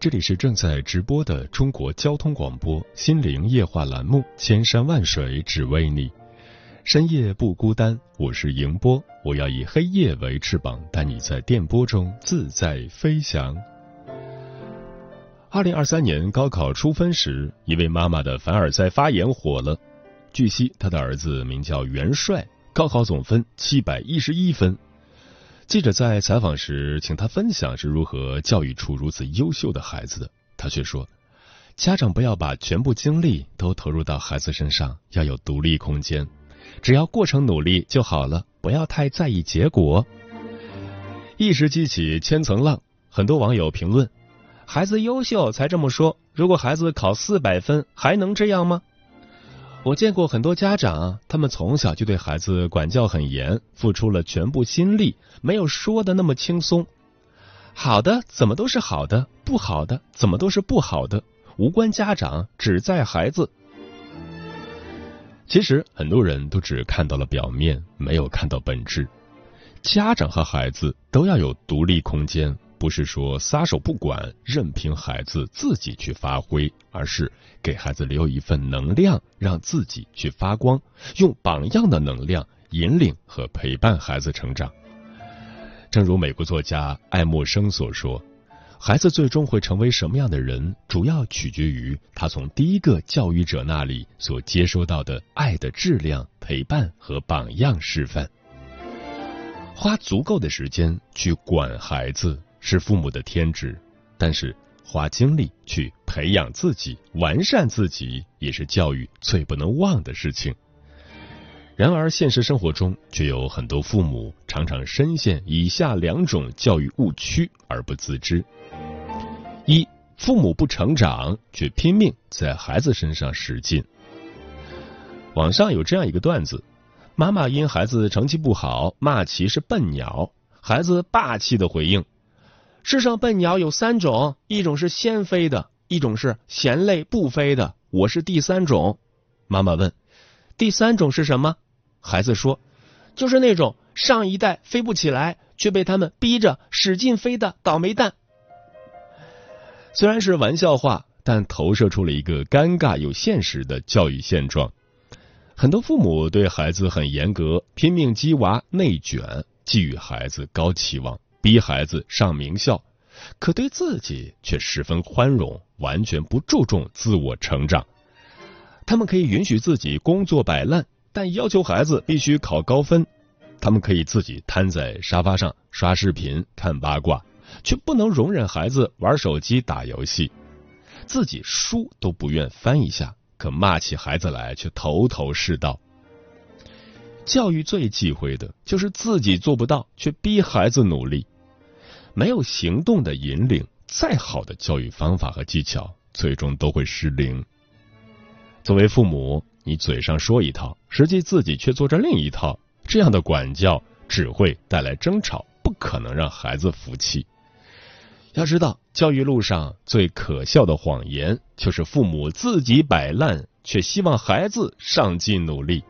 这里是正在直播的中国交通广播心灵夜话栏目《千山万水只为你》，深夜不孤单，我是迎波，我要以黑夜为翅膀，带你在电波中自在飞翔。二零二三年高考出分时，一位妈妈的凡尔赛发言火了。据悉，她的儿子名叫元帅，高考总分七百一十一分。记者在采访时，请他分享是如何教育出如此优秀的孩子的。他却说：“家长不要把全部精力都投入到孩子身上，要有独立空间，只要过程努力就好了，不要太在意结果。”一时激起千层浪，很多网友评论：“孩子优秀才这么说，如果孩子考四百分，还能这样吗？”我见过很多家长，他们从小就对孩子管教很严，付出了全部心力，没有说的那么轻松。好的怎么都是好的，不好的怎么都是不好的，无关家长，只在孩子。其实很多人都只看到了表面，没有看到本质。家长和孩子都要有独立空间。不是说撒手不管，任凭孩子自己去发挥，而是给孩子留一份能量，让自己去发光，用榜样的能量引领和陪伴孩子成长。正如美国作家爱默生所说：“孩子最终会成为什么样的人，主要取决于他从第一个教育者那里所接收到的爱的质量、陪伴和榜样示范。花足够的时间去管孩子。”是父母的天职，但是花精力去培养自己、完善自己，也是教育最不能忘的事情。然而，现实生活中却有很多父母常常深陷以下两种教育误区而不自知：一、父母不成长，却拼命在孩子身上使劲。网上有这样一个段子：妈妈因孩子成绩不好，骂其是笨鸟，孩子霸气的回应。世上笨鸟有三种，一种是先飞的，一种是嫌累不飞的，我是第三种。妈妈问：“第三种是什么？”孩子说：“就是那种上一代飞不起来，却被他们逼着使劲飞的倒霉蛋。”虽然是玩笑话，但投射出了一个尴尬又现实的教育现状。很多父母对孩子很严格，拼命激娃内卷，寄予孩子高期望。逼孩子上名校，可对自己却十分宽容，完全不注重自我成长。他们可以允许自己工作摆烂，但要求孩子必须考高分。他们可以自己瘫在沙发上刷视频、看八卦，却不能容忍孩子玩手机、打游戏。自己书都不愿翻一下，可骂起孩子来却头头是道。教育最忌讳的就是自己做不到，却逼孩子努力。没有行动的引领，再好的教育方法和技巧，最终都会失灵。作为父母，你嘴上说一套，实际自己却做着另一套，这样的管教只会带来争吵，不可能让孩子服气。要知道，教育路上最可笑的谎言，就是父母自己摆烂，却希望孩子上进努力。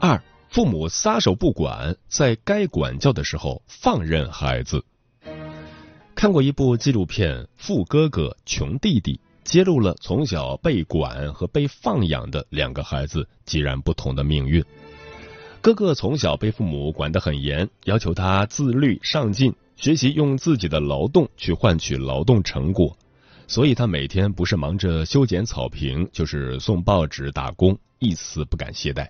二，父母撒手不管，在该管教的时候放任孩子。看过一部纪录片《富哥哥穷弟弟》，揭露了从小被管和被放养的两个孩子截然不同的命运。哥哥从小被父母管得很严，要求他自律上进，学习用自己的劳动去换取劳动成果，所以他每天不是忙着修剪草坪，就是送报纸打工，一丝不敢懈怠。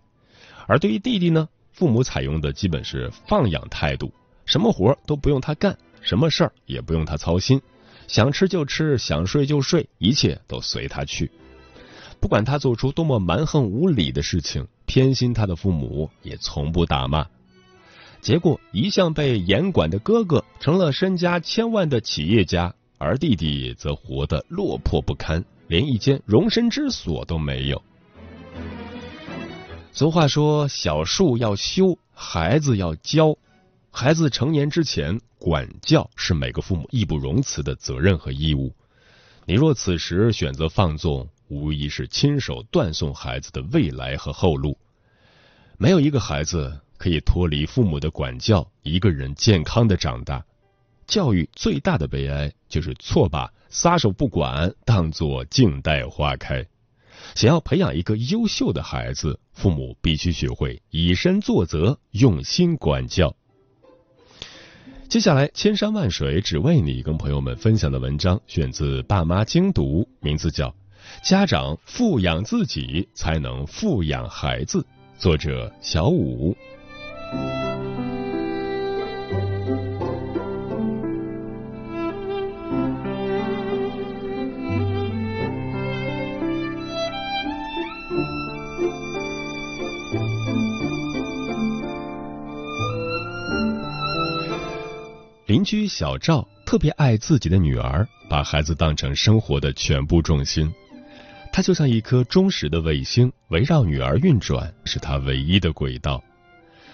而对于弟弟呢，父母采用的基本是放养态度，什么活都不用他干，什么事儿也不用他操心，想吃就吃，想睡就睡，一切都随他去。不管他做出多么蛮横无理的事情。偏心他的父母也从不打骂，结果一向被严管的哥哥成了身家千万的企业家，而弟弟则活得落魄不堪，连一间容身之所都没有。俗话说：“小树要修，孩子要教。”孩子成年之前，管教是每个父母义不容辞的责任和义务。你若此时选择放纵，无疑是亲手断送孩子的未来和后路。没有一个孩子可以脱离父母的管教，一个人健康的长大。教育最大的悲哀就是错把撒手不管当作静待花开。想要培养一个优秀的孩子，父母必须学会以身作则，用心管教。接下来，千山万水只为你，跟朋友们分享的文章选自《爸妈精读》，名字叫。家长富养自己，才能富养孩子。作者小五。邻居小赵特别爱自己的女儿，把孩子当成生活的全部重心。他就像一颗忠实的卫星，围绕女儿运转，是他唯一的轨道。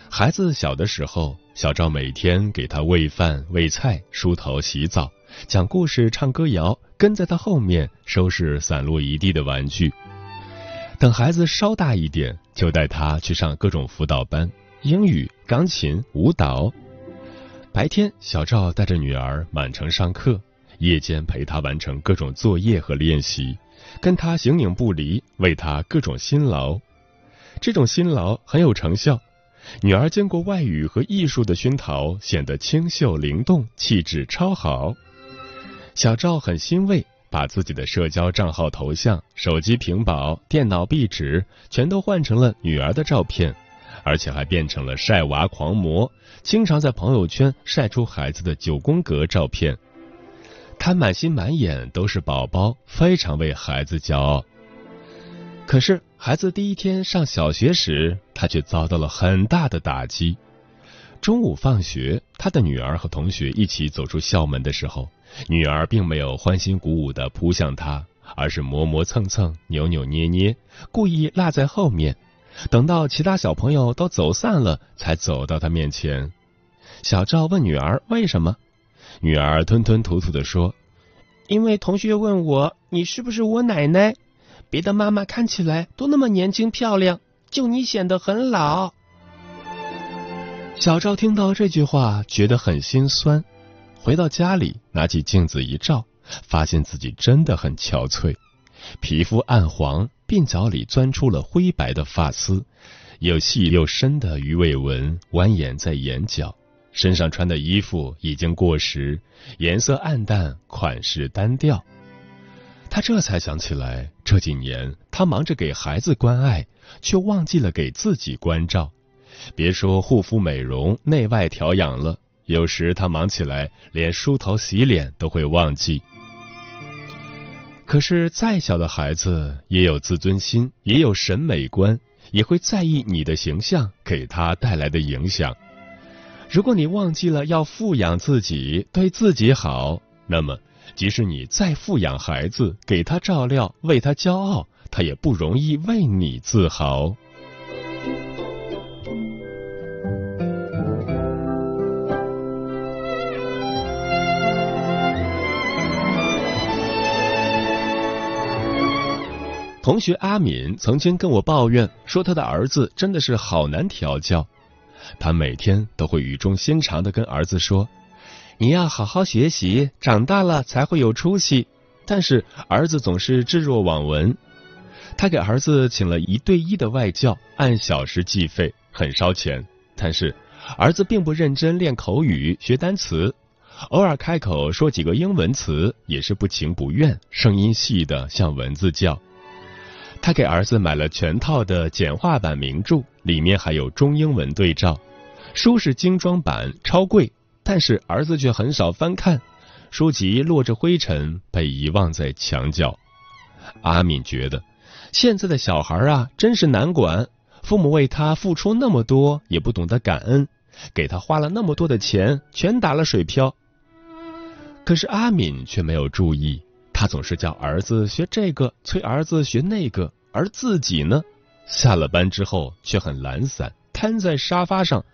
孩子小的时候，小赵每天给他喂饭、喂菜、梳头、洗澡、讲故事、唱歌谣，跟在他后面收拾散落一地的玩具。等孩子稍大一点，就带他去上各种辅导班，英语、钢琴、舞蹈。白天，小赵带着女儿满城上课，夜间陪她完成各种作业和练习。跟她形影不离，为她各种辛劳，这种辛劳很有成效。女儿经过外语和艺术的熏陶，显得清秀灵动，气质超好。小赵很欣慰，把自己的社交账号头像、手机屏保、电脑壁纸全都换成了女儿的照片，而且还变成了晒娃狂魔，经常在朋友圈晒出孩子的九宫格照片。他满心满眼都是宝宝，非常为孩子骄傲。可是，孩子第一天上小学时，他却遭到了很大的打击。中午放学，他的女儿和同学一起走出校门的时候，女儿并没有欢欣鼓舞的扑向他，而是磨磨蹭蹭、扭扭捏捏，故意落在后面，等到其他小朋友都走散了，才走到他面前。小赵问女儿为什么。女儿吞吞吐吐的说：“因为同学问我你是不是我奶奶，别的妈妈看起来都那么年轻漂亮，就你显得很老。”小赵听到这句话，觉得很心酸。回到家里，拿起镜子一照，发现自己真的很憔悴，皮肤暗黄，鬓角里钻出了灰白的发丝，又细又深的鱼尾纹蜿蜒在眼角。身上穿的衣服已经过时，颜色暗淡，款式单调。他这才想起来，这几年他忙着给孩子关爱，却忘记了给自己关照。别说护肤美容、内外调养了，有时他忙起来，连梳头洗脸都会忘记。可是再小的孩子也有自尊心，也有审美观，也会在意你的形象给他带来的影响。如果你忘记了要富养自己，对自己好，那么即使你再富养孩子，给他照料，为他骄傲，他也不容易为你自豪。同学阿敏曾经跟我抱怨说，他的儿子真的是好难调教。他每天都会语重心长的跟儿子说：“你要好好学习，长大了才会有出息。”但是儿子总是置若罔闻。他给儿子请了一对一的外教，按小时计费，很烧钱，但是儿子并不认真练口语学单词，偶尔开口说几个英文词也是不情不愿，声音细的像蚊子叫。他给儿子买了全套的简化版名著，里面还有中英文对照，书是精装版，超贵，但是儿子却很少翻看，书籍落着灰尘，被遗忘在墙角。阿敏觉得。现在的小孩啊，真是难管。父母为他付出那么多，也不懂得感恩，给他花了那么多的钱，全打了水漂。可是阿敏却没有注意，他总是叫儿子学这个，催儿子学那个，而自己呢，下了班之后却很懒散，瘫在沙发上，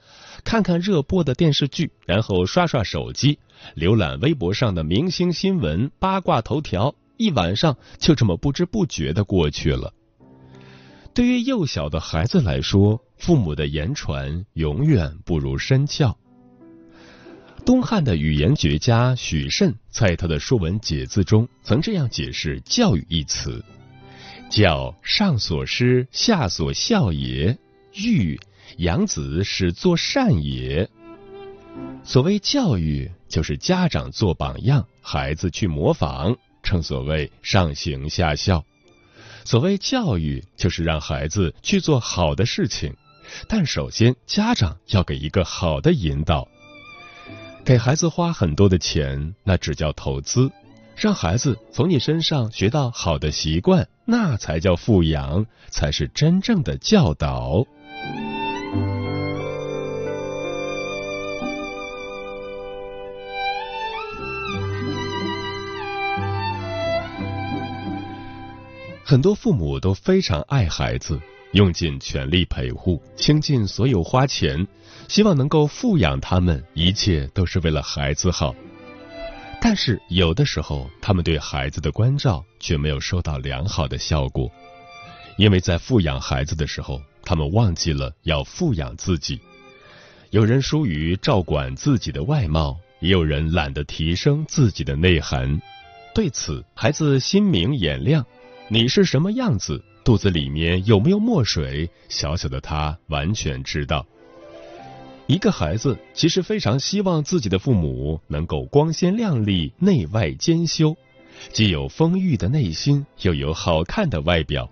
看看热播的电视剧，然后刷刷手机，浏览微博上的明星新闻、八卦头条。一晚上就这么不知不觉的过去了。对于幼小的孩子来说，父母的言传永远不如身教。东汉的语言学家许慎在他的《说文解字》中曾这样解释“教育”一词：“教，上所施，下所效也；育，养子使作善也。”所谓教育，就是家长做榜样，孩子去模仿。正所谓上行下效，所谓教育就是让孩子去做好的事情，但首先家长要给一个好的引导。给孩子花很多的钱，那只叫投资；让孩子从你身上学到好的习惯，那才叫富养，才是真正的教导。很多父母都非常爱孩子，用尽全力陪护，倾尽所有花钱，希望能够富养他们，一切都是为了孩子好。但是有的时候，他们对孩子的关照却没有收到良好的效果，因为在富养孩子的时候，他们忘记了要富养自己。有人疏于照管自己的外貌，也有人懒得提升自己的内涵。对此，孩子心明眼亮。你是什么样子？肚子里面有没有墨水？小小的他完全知道。一个孩子其实非常希望自己的父母能够光鲜亮丽、内外兼修，既有丰裕的内心，又有好看的外表。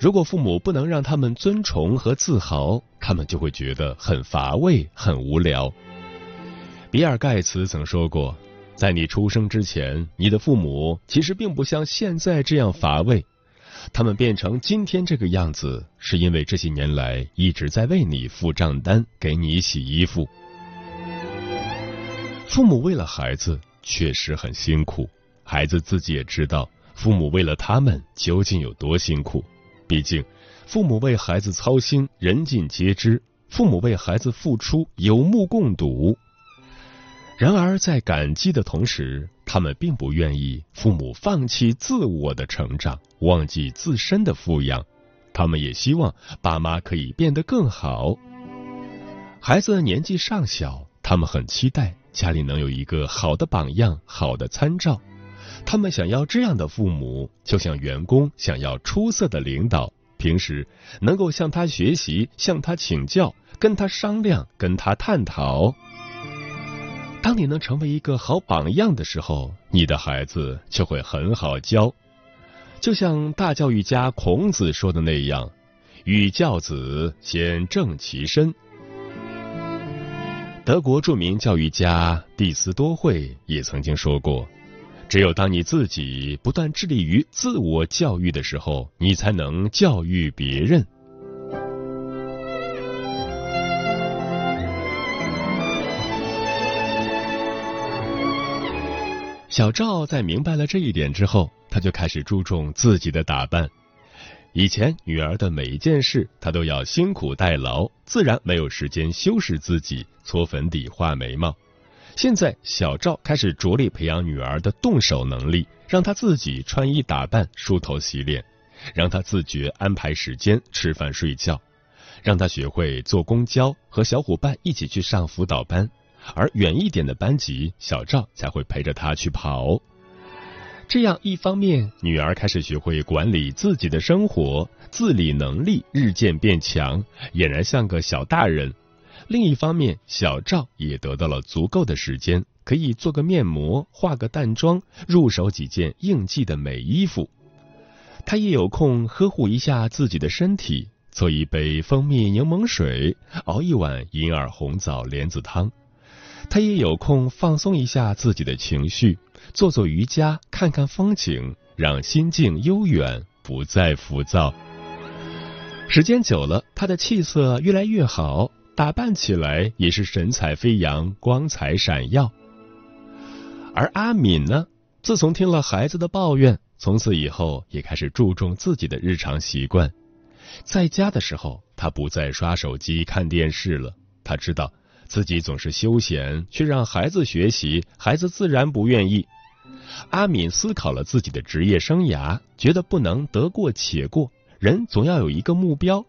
如果父母不能让他们尊崇和自豪，他们就会觉得很乏味、很无聊。比尔·盖茨曾说过。在你出生之前，你的父母其实并不像现在这样乏味。他们变成今天这个样子，是因为这些年来一直在为你付账单，给你洗衣服。父母为了孩子确实很辛苦，孩子自己也知道，父母为了他们究竟有多辛苦。毕竟，父母为孩子操心，人尽皆知；父母为孩子付出，有目共睹。然而，在感激的同时，他们并不愿意父母放弃自我的成长，忘记自身的富养。他们也希望爸妈可以变得更好。孩子年纪尚小，他们很期待家里能有一个好的榜样、好的参照。他们想要这样的父母，就像员工想要出色的领导，平时能够向他学习、向他请教、跟他商量、跟他探讨。当你能成为一个好榜样的时候，你的孩子就会很好教。就像大教育家孔子说的那样：“欲教子，先正其身。”德国著名教育家蒂斯多惠也曾经说过：“只有当你自己不断致力于自我教育的时候，你才能教育别人。”小赵在明白了这一点之后，他就开始注重自己的打扮。以前女儿的每一件事，他都要辛苦代劳，自然没有时间修饰自己、搓粉底、画眉毛。现在，小赵开始着力培养女儿的动手能力，让她自己穿衣打扮、梳头洗脸，让她自觉安排时间吃饭睡觉，让她学会坐公交和小伙伴一起去上辅导班。而远一点的班级，小赵才会陪着他去跑。这样一方面，女儿开始学会管理自己的生活，自理能力日渐变强，俨然像个小大人；另一方面，小赵也得到了足够的时间，可以做个面膜、化个淡妆，入手几件应季的美衣服。他也有空呵护一下自己的身体，做一杯蜂蜜柠檬水，熬一碗银耳红枣莲子汤。他也有空放松一下自己的情绪。做做瑜伽，看看风景，让心境悠远，不再浮躁。时间久了，他的气色越来越好，打扮起来也是神采飞扬，光彩闪耀。而阿敏呢，自从听了孩子的抱怨，从此以后也开始注重自己的日常习惯。在家的时候，他不再刷手机、看电视了。他知道。自己总是休闲，却让孩子学习，孩子自然不愿意。阿敏思考了自己的职业生涯，觉得不能得过且过，人总要有一个目标。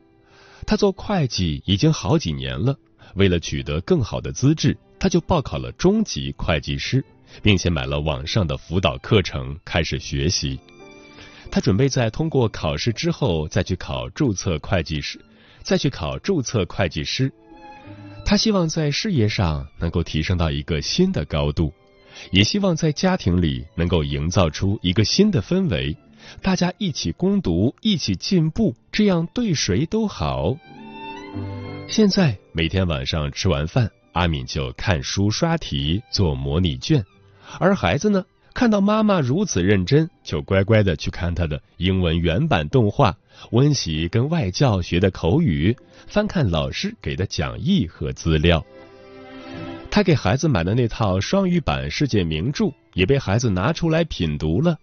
他做会计已经好几年了，为了取得更好的资质，他就报考了中级会计师，并且买了网上的辅导课程，开始学习。他准备在通过考试之后，再去考注册会计师，再去考注册会计师。他希望在事业上能够提升到一个新的高度，也希望在家庭里能够营造出一个新的氛围，大家一起攻读，一起进步，这样对谁都好。现在每天晚上吃完饭，阿敏就看书刷题做模拟卷，而孩子呢？看到妈妈如此认真，就乖乖的去看她的英文原版动画，温习跟外教学的口语，翻看老师给的讲义和资料。他给孩子买的那套双语版世界名著也被孩子拿出来品读了，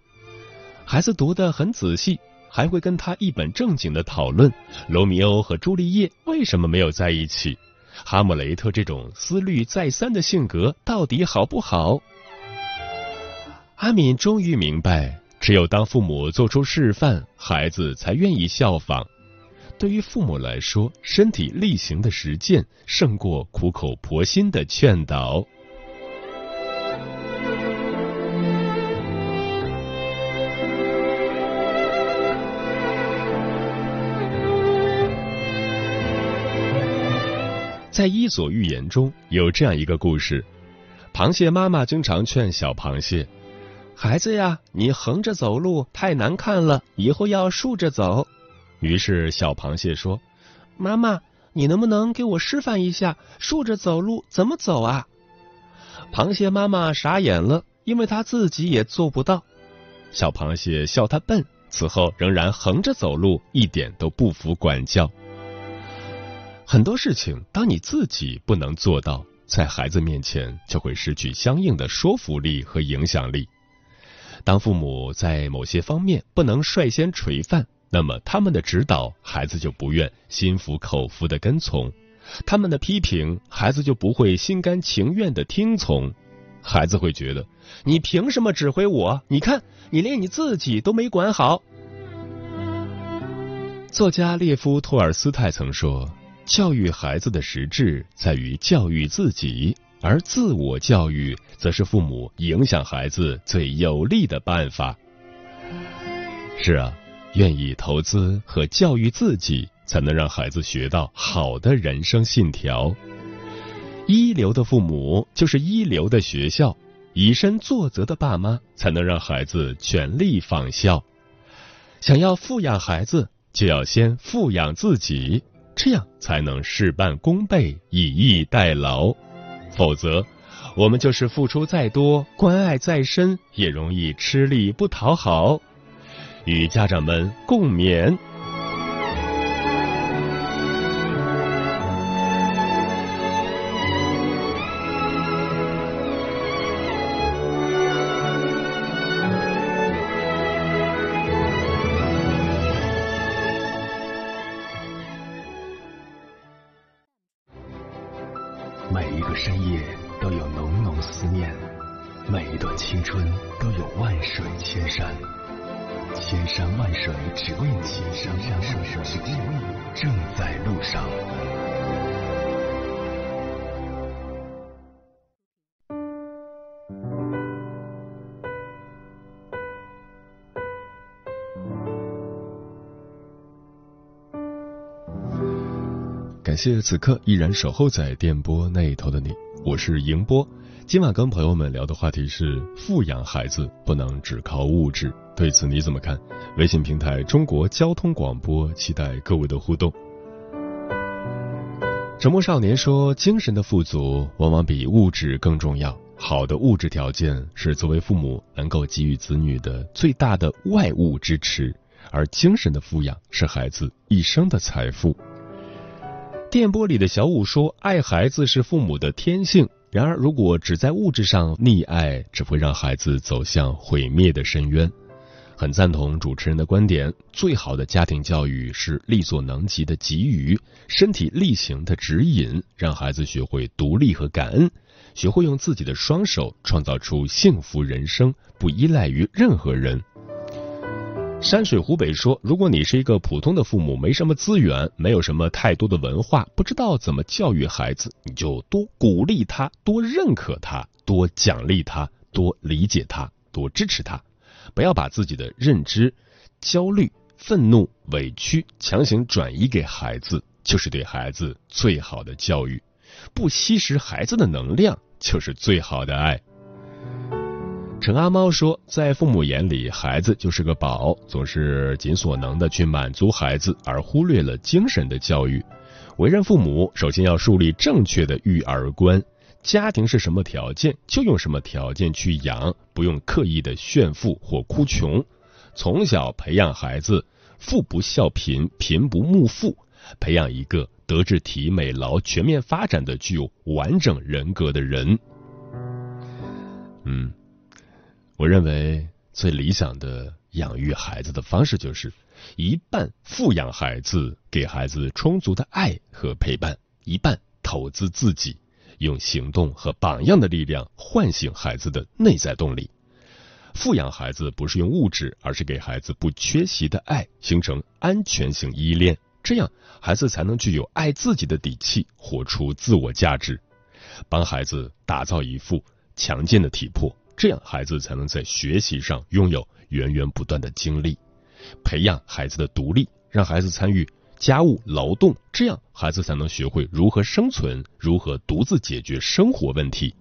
孩子读得很仔细，还会跟他一本正经的讨论罗密欧和朱丽叶为什么没有在一起，哈姆雷特这种思虑再三的性格到底好不好。阿敏终于明白，只有当父母做出示范，孩子才愿意效仿。对于父母来说，身体力行的实践胜过苦口婆心的劝导。在《伊索寓言》中有这样一个故事：螃蟹妈妈经常劝小螃蟹。孩子呀，你横着走路太难看了，以后要竖着走。于是小螃蟹说：“妈妈，你能不能给我示范一下竖着走路怎么走啊？”螃蟹妈妈傻眼了，因为他自己也做不到。小螃蟹笑他笨，此后仍然横着走路，一点都不服管教。很多事情，当你自己不能做到，在孩子面前就会失去相应的说服力和影响力。当父母在某些方面不能率先垂范，那么他们的指导，孩子就不愿心服口服的跟从；他们的批评，孩子就不会心甘情愿的听从。孩子会觉得，你凭什么指挥我？你看，你连你自己都没管好。作家列夫·托尔斯泰曾说：“教育孩子的实质在于教育自己。”而自我教育，则是父母影响孩子最有力的办法。是啊，愿意投资和教育自己，才能让孩子学到好的人生信条。一流的父母就是一流的学校，以身作则的爸妈才能让孩子全力仿效。想要富养孩子，就要先富养自己，这样才能事半功倍，以逸待劳。否则，我们就是付出再多，关爱再深，也容易吃力不讨好。与家长们共勉。夜都有浓浓思念每一段青春都有万水千山千山万水只为你千山万水正在路上感谢此刻依然守候在电波那一头的你我是迎波。今晚跟朋友们聊的话题是富养孩子不能只靠物质，对此你怎么看？微信平台中国交通广播，期待各位的互动。沉默少年说，精神的富足往往比物质更重要。好的物质条件是作为父母能够给予子女的最大的外物支持，而精神的富养是孩子一生的财富。电波里的小五说：“爱孩子是父母的天性，然而如果只在物质上溺爱，只会让孩子走向毁灭的深渊。”很赞同主持人的观点，最好的家庭教育是力所能及的给予，身体力行的指引，让孩子学会独立和感恩，学会用自己的双手创造出幸福人生，不依赖于任何人。山水湖北说：“如果你是一个普通的父母，没什么资源，没有什么太多的文化，不知道怎么教育孩子，你就多鼓励他，多认可他，多奖励他，多理解他，多支持他。不要把自己的认知、焦虑、愤怒、委屈强行转移给孩子，就是对孩子最好的教育。不吸食孩子的能量，就是最好的爱。”陈阿猫说，在父母眼里，孩子就是个宝，总是尽所能的去满足孩子，而忽略了精神的教育。为人父母，首先要树立正确的育儿观。家庭是什么条件，就用什么条件去养，不用刻意的炫富或哭穷。从小培养孩子，富不孝贫，贫不慕富，培养一个德智体美劳全面发展的、具有完整人格的人。嗯。我认为最理想的养育孩子的方式就是一半富养孩子，给孩子充足的爱和陪伴；一半投资自己，用行动和榜样的力量唤醒孩子的内在动力。富养孩子不是用物质，而是给孩子不缺席的爱，形成安全性依恋，这样孩子才能具有爱自己的底气，活出自我价值，帮孩子打造一副强健的体魄。这样，孩子才能在学习上拥有源源不断的精力，培养孩子的独立，让孩子参与家务劳动，这样孩子才能学会如何生存，如何独自解决生活问题。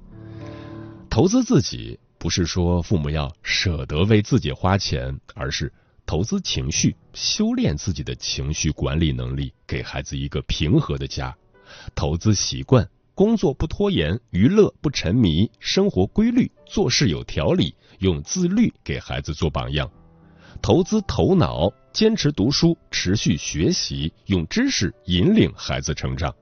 投资自己，不是说父母要舍得为自己花钱，而是投资情绪，修炼自己的情绪管理能力，给孩子一个平和的家。投资习惯。工作不拖延，娱乐不沉迷，生活规律，做事有条理，用自律给孩子做榜样。投资头脑，坚持读书，持续学习，用知识引领孩子成长。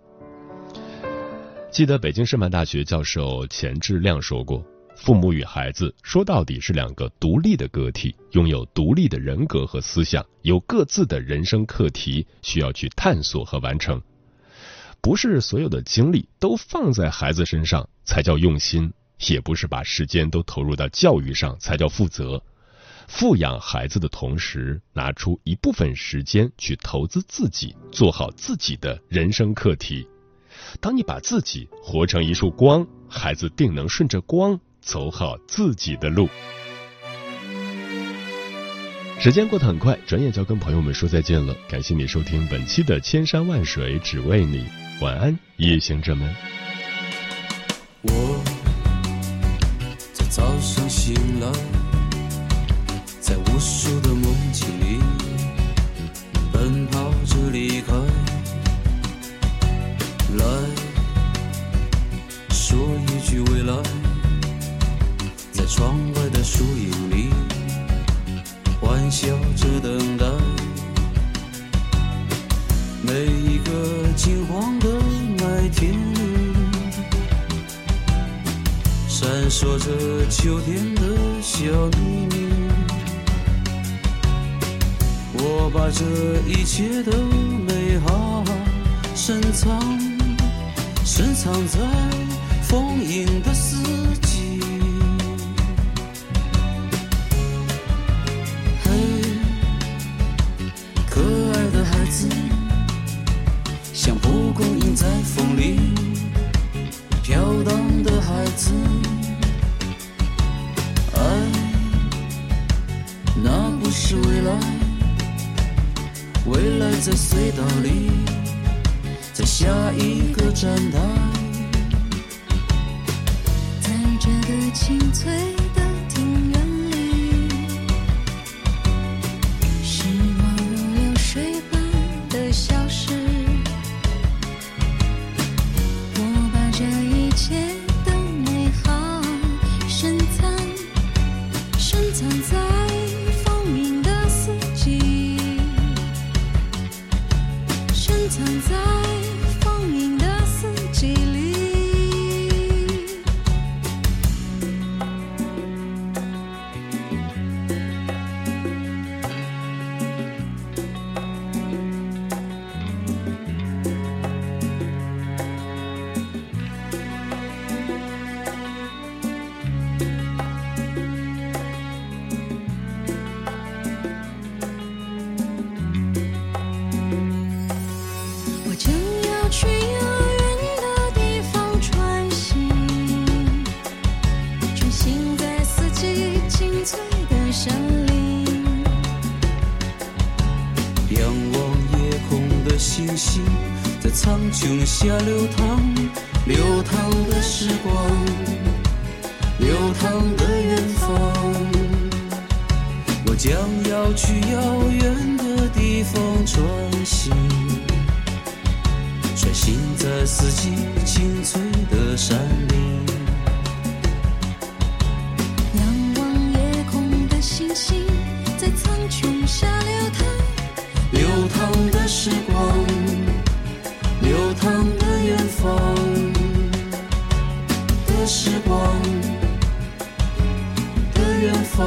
记得北京师范大学教授钱志亮说过：“父母与孩子说到底是两个独立的个体，拥有独立的人格和思想，有各自的人生课题需要去探索和完成。”不是所有的精力都放在孩子身上才叫用心，也不是把时间都投入到教育上才叫负责。富养孩子的同时，拿出一部分时间去投资自己，做好自己的人生课题。当你把自己活成一束光，孩子定能顺着光走好自己的路。时间过得很快，转眼就要跟朋友们说再见了。感谢你收听本期的《千山万水只为你》。晚安，夜行者们。我在隧道里，在下一个站台，在这个清脆将要去遥远的地方穿行，穿行在四季青翠的山林。仰望夜空的星星，在苍穹下流淌。流淌的时光，流淌的远方的时光的远方